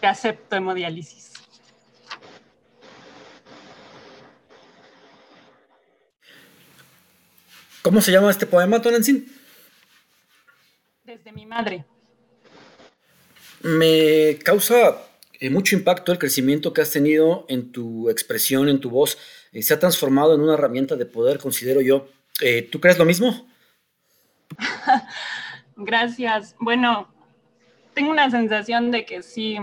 te acepto hemodiálisis. ¿Cómo se llama este poema, Tonantzin? Desde mi madre. Me causa eh, mucho impacto el crecimiento que has tenido en tu expresión, en tu voz. Se ha transformado en una herramienta de poder, considero yo. Eh, ¿Tú crees lo mismo? [laughs] Gracias. Bueno, tengo una sensación de que sí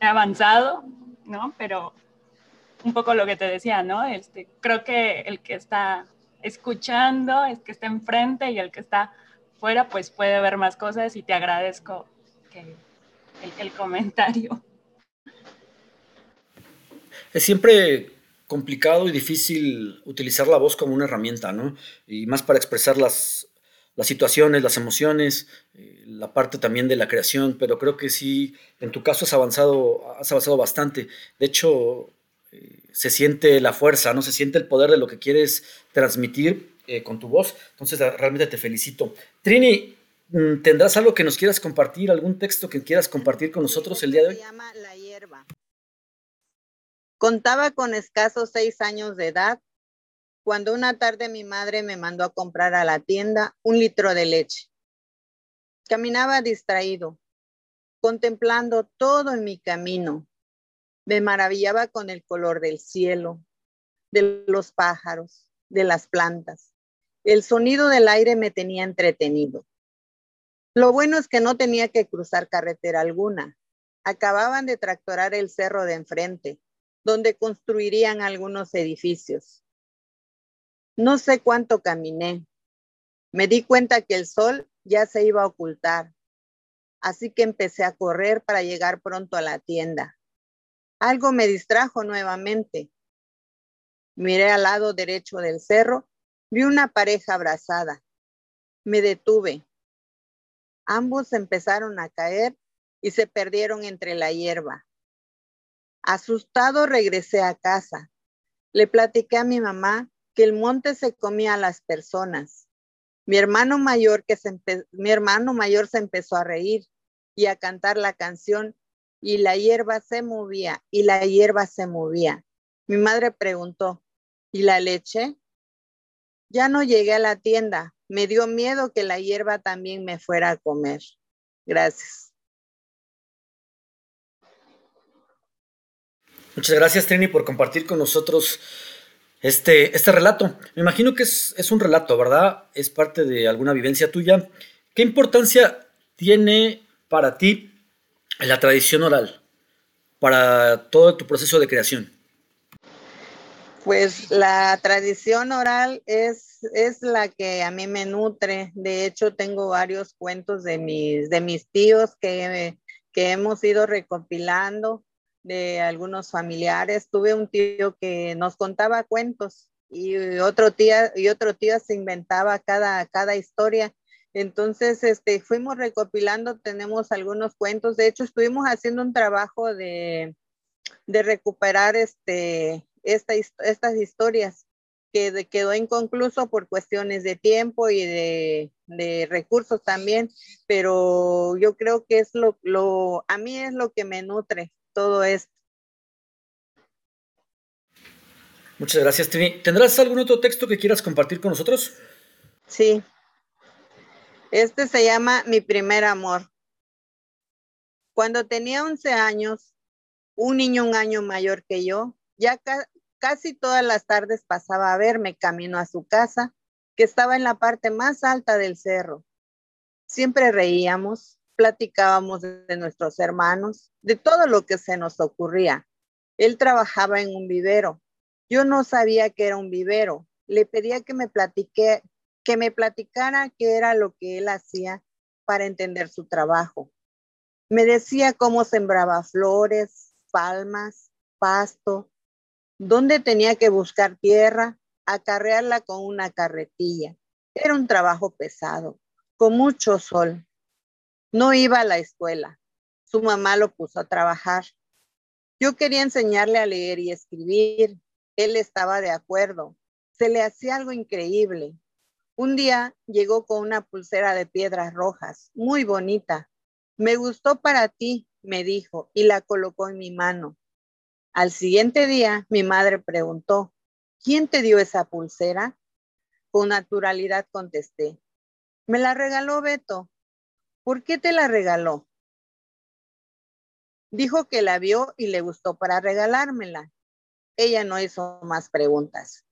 he avanzado, ¿no? Pero un poco lo que te decía, ¿no? Este, creo que el que está escuchando, el que está enfrente y el que está fuera, pues puede ver más cosas y te agradezco el, comentario. Es siempre complicado y difícil utilizar la voz como una herramienta, ¿no? Y más para expresar las, las situaciones, las emociones, eh, la parte también de la creación, pero creo que sí, en tu caso has avanzado, has avanzado bastante. De hecho, eh, se siente la fuerza, ¿no? Se siente el poder de lo que quieres transmitir eh, con tu voz. Entonces, realmente te felicito. Trini, ¿tendrás algo que nos quieras compartir, algún texto que quieras compartir con nosotros el día de hoy? Se llama La hierba. Contaba con escasos seis años de edad cuando una tarde mi madre me mandó a comprar a la tienda un litro de leche. Caminaba distraído, contemplando todo en mi camino. Me maravillaba con el color del cielo, de los pájaros, de las plantas. El sonido del aire me tenía entretenido. Lo bueno es que no tenía que cruzar carretera alguna. Acababan de tractorar el cerro de enfrente, donde construirían algunos edificios. No sé cuánto caminé. Me di cuenta que el sol ya se iba a ocultar, así que empecé a correr para llegar pronto a la tienda. Algo me distrajo nuevamente. Miré al lado derecho del cerro, vi una pareja abrazada. Me detuve. Ambos empezaron a caer y se perdieron entre la hierba. Asustado regresé a casa. Le platiqué a mi mamá que el monte se comía a las personas. Mi hermano mayor, que se mi hermano mayor se empezó a reír y a cantar la canción y la hierba se movía y la hierba se movía. Mi madre preguntó, ¿y la leche? Ya no llegué a la tienda. Me dio miedo que la hierba también me fuera a comer. Gracias. Muchas gracias, Trini, por compartir con nosotros este, este relato. Me imagino que es, un relato, ¿verdad? Es parte de alguna vivencia tuya. ¿Qué importancia tiene para ti la tradición oral para todo tu proceso de creación? Pues la tradición oral es, es la que a mí me nutre. De hecho, tengo varios cuentos de mis, de mis tíos que, que hemos ido recopilando de algunos familiares. Tuve un tío que nos contaba cuentos y otro tío, y otro tío se inventaba cada, cada historia. Entonces, este, fuimos recopilando, tenemos algunos cuentos. De hecho, estuvimos haciendo un trabajo de, de recuperar este, estas historias que quedó inconcluso por cuestiones de tiempo y de, de, recursos también, pero yo creo que es lo, lo, a mí es lo que me nutre todo esto. Muchas gracias, Trini. ¿Tendrás algún otro texto que quieras compartir con nosotros? Sí. Este se llama Mi primer amor. Cuando tenía 11 años, un niño un año mayor que yo, ya casi todas las tardes pasaba a verme camino a su casa, que estaba en la parte más alta del cerro. Siempre reíamos, platicábamos de nuestros hermanos, de todo lo que se nos ocurría. Él trabajaba en un vivero. Yo no sabía que era un vivero. Le pedía que me platique, que me platicara qué era lo que él hacía para entender su trabajo. Me decía cómo sembraba flores, palmas, pasto, dónde tenía que buscar tierra, acarrearla con una carretilla. Era un trabajo pesado, con mucho sol. No iba a la escuela. Su mamá lo puso a trabajar. Yo quería enseñarle a leer y escribir. Él estaba de acuerdo. Se le hacía algo increíble. Un día llegó con una pulsera de piedras rojas, muy bonita. Me gustó para ti, me dijo, y la colocó en mi mano. Al siguiente día, mi madre preguntó, ¿quién te dio esa pulsera? Con naturalidad contesté, me la regaló Beto. ¿Por qué te la regaló? Dijo que la vio y le gustó para regalármela. Ella no hizo más preguntas.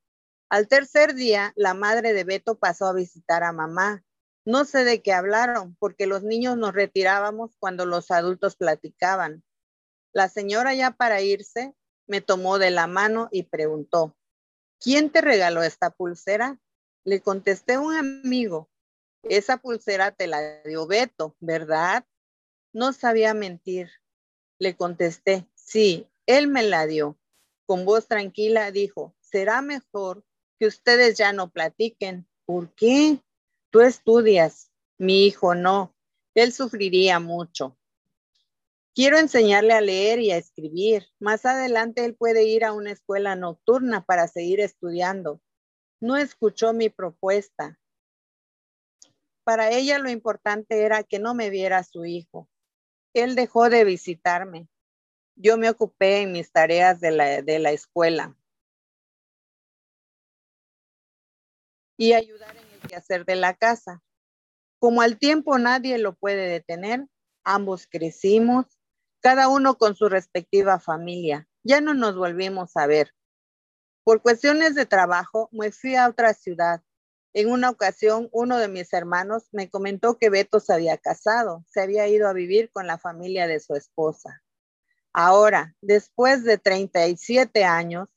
Al tercer día, la madre de Beto pasó a visitar a mamá. No sé de qué hablaron, porque los niños nos retirábamos cuando los adultos platicaban. La señora ya para irse me tomó de la mano y preguntó, ¿quién te regaló esta pulsera? Le contesté un amigo. Esa pulsera te la dio Beto, ¿verdad? No sabía mentir. Le contesté, sí, él me la dio. Con voz tranquila dijo, será mejor que ustedes ya no platiquen. ¿Por qué? Tú estudias, mi hijo no. Él sufriría mucho. Quiero enseñarle a leer y a escribir. Más adelante él puede ir a una escuela nocturna para seguir estudiando. No escuchó mi propuesta. Para ella lo importante era que no me viera su hijo. Él dejó de visitarme. Yo me ocupé en mis tareas de la, de la escuela y ayudar en el quehacer de la casa. Como al tiempo nadie lo puede detener, ambos crecimos cada uno con su respectiva familia. Ya no nos volvimos a ver. Por cuestiones de trabajo, me fui a otra ciudad. En una ocasión, uno de mis hermanos me comentó que Beto se había casado, se había ido a vivir con la familia de su esposa. Ahora, después de 37 años,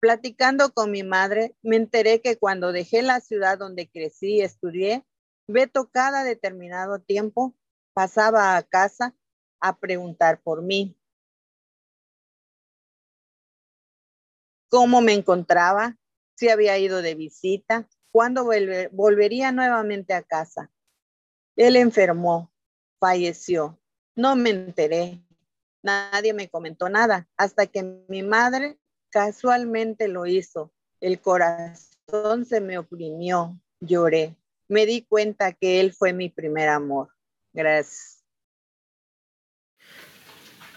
platicando con mi madre, me enteré que cuando dejé la ciudad donde crecí y estudié, Beto cada determinado tiempo pasaba a casa a preguntar por mí. ¿Cómo me encontraba? Si había ido de visita, cuándo volvería nuevamente a casa. Él enfermó, falleció. No me enteré. Nadie me comentó nada hasta que mi madre casualmente lo hizo. El corazón se me oprimió, lloré. Me di cuenta que él fue mi primer amor. Gracias.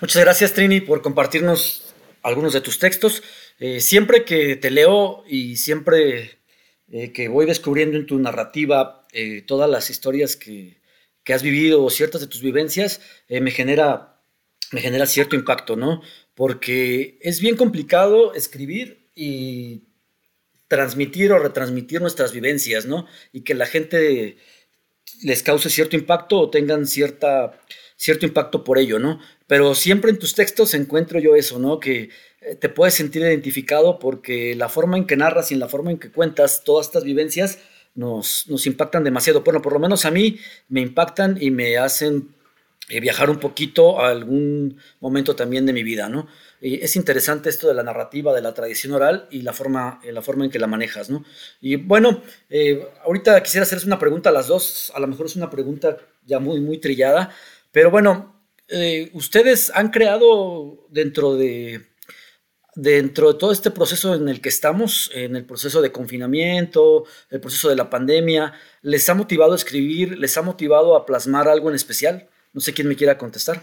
Muchas gracias, Trini, por compartirnos algunos de tus textos. Eh, siempre que te leo y siempre eh, que voy descubriendo en tu narrativa eh, todas las historias que, has vivido o ciertas de tus vivencias, me, genera, me genera cierto impacto, ¿no? Porque es bien complicado escribir y transmitir o retransmitir nuestras vivencias, ¿no? Y que la gente les cause cierto impacto o tengan cierta cierto impacto por ello, ¿no? Pero siempre en tus textos encuentro yo eso, ¿no? Que eh, te puedes sentir identificado porque la forma en que narras y en la forma en que cuentas todas estas vivencias nos, nos impactan demasiado. Bueno, por lo menos a mí me impactan y me hacen eh, viajar un poquito a algún momento también de mi vida, ¿no? es interesante esto de la narrativa, de la tradición oral y la forma, la forma en que la manejas, ¿no? Y bueno, ahorita quisiera hacerles una pregunta a las dos, a lo mejor es una pregunta ya muy, muy trillada, pero bueno, eh, ustedes han creado dentro de, dentro de todo este proceso en el que estamos, en el proceso de confinamiento, el proceso de la pandemia, ¿les ha motivado a escribir? ¿Les ha motivado a plasmar algo en especial? No sé quién me quiera contestar.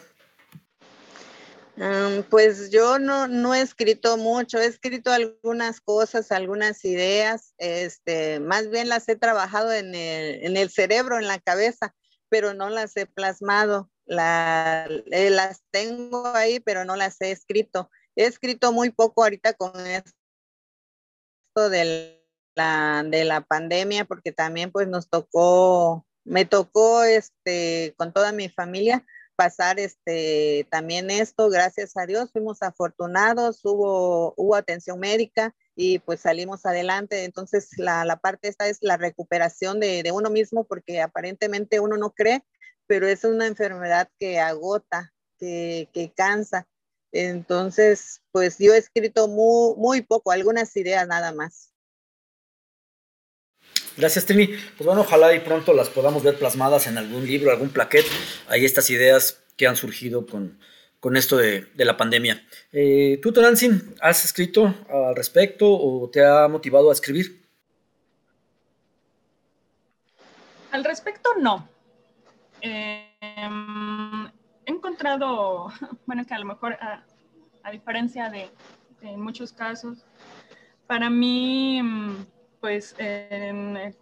Pues yo no, no he escrito mucho, he escrito algunas cosas, algunas ideas, este, más bien las he trabajado en el, en el cerebro, en la cabeza pero no las he plasmado. Eh, las tengo ahí, pero no las he escrito. He escrito muy poco ahorita con esto de la, de la pandemia, porque también pues nos tocó, me tocó este, con toda mi familia pasar este, también esto, gracias a Dios, fuimos afortunados, hubo, hubo atención médica y pues salimos adelante. Entonces, la, la parte esta es la recuperación de, de, uno mismo, porque aparentemente uno no cree, pero es una enfermedad que agota, que, que cansa. Entonces, pues yo he escrito muy, muy poco, algunas ideas nada más. Gracias, Trini. Pues bueno, ojalá y pronto las podamos ver plasmadas en algún libro, algún plaquet. Hay estas ideas que han surgido con, con esto de, la pandemia. Eh, ¿Tú, Tonantzin, has escrito al respecto o te ha motivado a escribir? Al respecto, no. Em, he encontrado, [laughs] bueno, que a lo mejor, a, diferencia de, muchos casos, para mí, pues, en,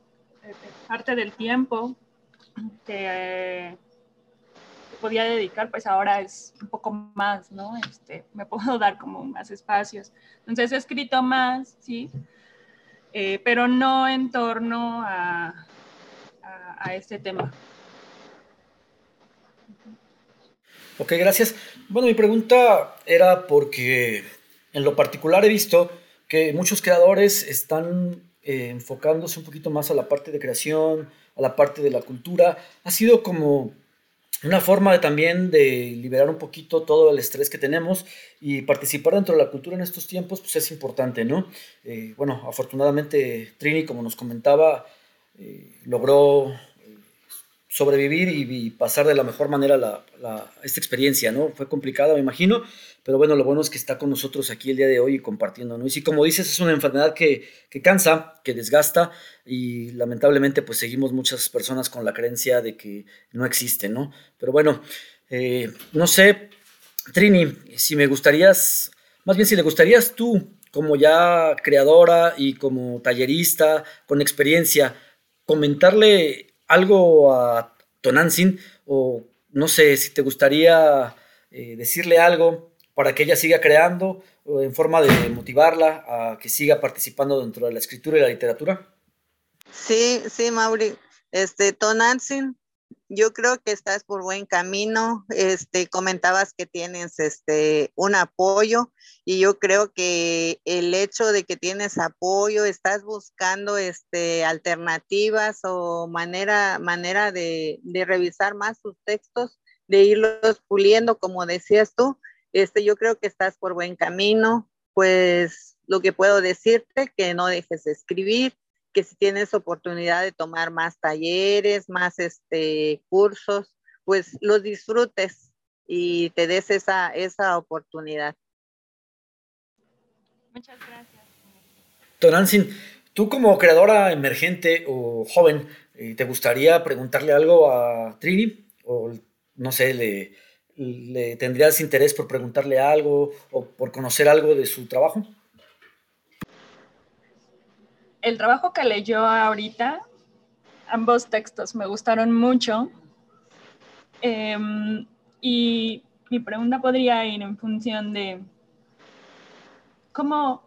parte del tiempo que podía dedicar, pues ahora es un poco más, ¿no? Este, me [laughs] puedo dar como más espacios. Entonces he escrito más, sí, eh, pero no en torno a, a, este tema. Ok, gracias. Bueno, mi pregunta era porque en lo particular he visto que muchos creadores están eh, enfocándose un poquito más a la parte de creación, a la parte de la cultura. Ha sido como una forma de, también de liberar un poquito todo el estrés que tenemos y participar dentro de la cultura en estos tiempos, pues es importante, ¿no? Eh, bueno, afortunadamente Trini, como nos comentaba, eh, logró sobrevivir y, pasar de la mejor manera la, esta experiencia, ¿no? Fue complicada, me imagino, pero bueno, lo bueno es que está con nosotros aquí el día de hoy compartiendo, ¿no? Y si como dices, es una enfermedad que, que cansa, que desgasta y lamentablemente pues seguimos muchas personas con la creencia de que no existe, ¿no? Pero bueno, eh, no sé, Trini, si me gustarías, más bien si le gustarías tú, como ya creadora y como tallerista, con experiencia, comentarle algo a Tonantzin o no sé si te gustaría eh, decirle algo para que ella siga creando en forma de motivarla a que siga participando dentro de la escritura y la literatura. Sí, sí, Mauri. Este, Tonantzin, yo creo que estás por buen camino. Este, comentabas que tienes este, un apoyo y yo creo que el hecho de que tienes apoyo, estás buscando este, alternativas o manera, manera de, revisar más tus textos, de irlos puliendo, como decías tú. Este, yo creo que estás por buen camino. Pues lo que puedo decirte, que no dejes de escribir, que si tienes oportunidad de tomar más talleres, más este, cursos, pues los disfrutes y te des esa, esa oportunidad. Muchas gracias. Tonantzin, tú como creadora emergente o joven, eh, ¿te gustaría preguntarle algo a Trini? O no sé, le, le tendrías interés por preguntarle algo o por conocer algo de su trabajo? El trabajo que leyó ahorita, ambos textos me gustaron mucho. Em, y mi pregunta podría ir en función de cómo,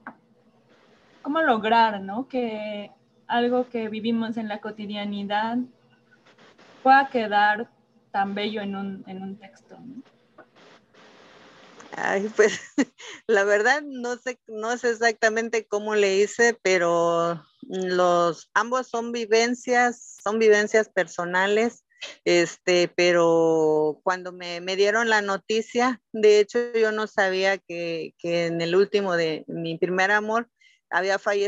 cómo lograr ¿no? que algo que vivimos en la cotidianidad pueda quedar tan bello en un, en un texto. Ay, pues [laughs] la verdad no sé, no sé exactamente cómo le hice, pero los ambos son vivencias, son vivencias personales. Este, pero cuando me, me dieron la noticia, de hecho yo no sabía que, que en el último de mi primer amor había fallecido